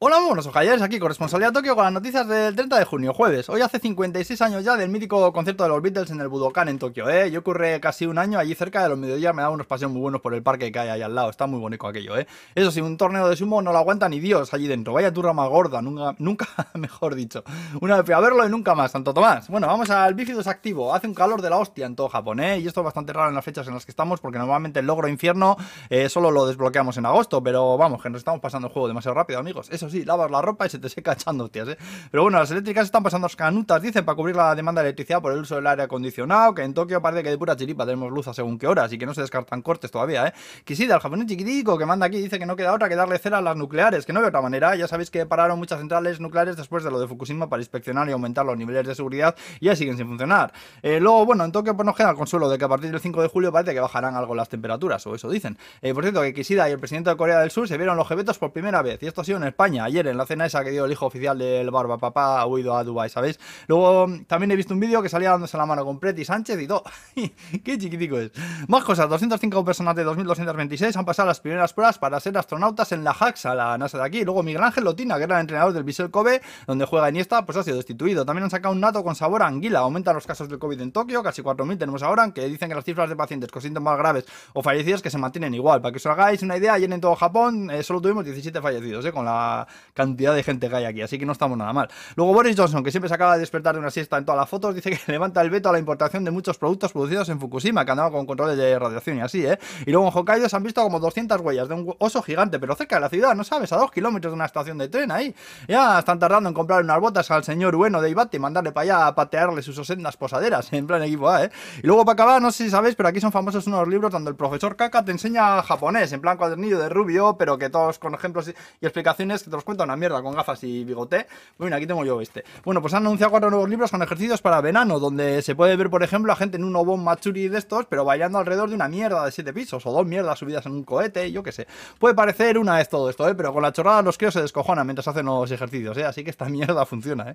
Hola, buenos ojalles, aquí corresponsalía Tokio con las noticias del 30 de junio, jueves. Hoy hace 56 años ya del mítico concierto de los Beatles en el Budokan en Tokio, ¿eh? Yo ocurre casi un año allí cerca de los mediodías, me da unos paseos muy buenos por el parque que hay ahí al lado, está muy bonito aquello, ¿eh? Eso sí, un torneo de sumo no lo aguanta ni Dios allí dentro, vaya turra más gorda, nunca, nunca mejor dicho. Una vez a verlo y nunca más, Santo Tomás. Bueno, vamos al bífido activo, hace un calor de la hostia en todo Japón, ¿eh? Y esto es bastante raro en las fechas en las que estamos, porque normalmente el logro infierno eh, solo lo desbloqueamos en agosto, pero vamos, que nos estamos pasando el juego demasiado rápido, amigos. Eso sí, lavas la ropa se te seca echando hostias, ¿eh? Pero bueno, las eléctricas están pasando canutas, dicen, para cubrir la demanda de electricidad por el uso del aire acondicionado, que en Tokio parece que de pura chiripa tenemos luz a según qué horas y que no se descartan cortes todavía, ¿eh? Kishida, el japonés chiquitico que manda aquí, dice que no queda otra que darle cera a las nucleares, que no de otra manera. Ya sabéis que pararon muchas centrales nucleares después de lo de Fukushima para inspeccionar y aumentar los niveles de seguridad y ya siguen sin funcionar. Eh, luego, bueno, en Tokio pues nos queda el consuelo de que a partir del 5 de julio parece que bajarán algo las temperaturas, o eso dicen. Eh, por cierto, que Kishida y el presidente de Corea del Sur se vieron los jebetos por primera vez, y esto ha sido en España, ayer en la cena esa que dio el hijo oficial del Barba Papá ha huido a Dubai, ¿sabéis? Luego también he visto un vídeo que salía dándose la mano con Preti Sánchez y todo. ¡Qué chiquitico es! Más cosas, 205 personas de 2226 han pasado las primeras pruebas para ser astronautas en la JAXA, la NASA de aquí. Luego Miguel Ángel Lotina, que era el entrenador del Visual Kobe, donde juega Iniesta, pues ha sido destituido. También han sacado un nato con sabor a anguila. Aumentan los casos del COVID en Tokio, casi 4.000 tenemos ahora, que dicen que las cifras de pacientes con síntomas graves o fallecidos que se mantienen igual. Para que os hagáis una idea, ayer en todo Japón eh, solo tuvimos 17 fallecidos, eh, con la cantidad de gente que hay aquí. Así que no estamos nada mal. Luego Boris Johnson, que siempre se acaba de despertar de una siesta en todas las fotos, dice que levanta el veto a la importación de muchos productos producidos en Fukushima, que andaba con controles de radiación y así, ¿eh? Y luego en Hokkaido se han visto como 200 huellas de un oso gigante, pero cerca de la ciudad, ¿no sabes? A dos kilómetros de una estación de tren ahí. Ya están tardando en comprar unas botas al señor bueno de Ibate y mandarle para allá a patearle sus osendas posaderas, en plan equipo A, ¿eh? Y luego para acabar, no sé si sabéis, pero aquí son famosos unos libros donde el profesor Kaka te enseña japonés, en plan cuadernillo de rubio, pero que todos con ejemplos y explicaciones que te los cuenta una mierda con gafas y bigote. Bueno, aquí tengo yo este. Bueno, pues han anunciado cuatro nuevos libros con ejercicios para verano, donde se puede ver, por ejemplo, a gente en un obon Matsuri de estos, pero bailando alrededor de una mierda de siete pisos, o dos mierdas subidas en un cohete, yo qué sé. Puede parecer una vez todo esto, ¿eh? pero con la chorrada los críos se descojonan mientras hacen los ejercicios, ¿eh? así que esta mierda funciona. ¿eh?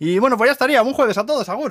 Y bueno, pues ya estaría. Un jueves a todos, Agur.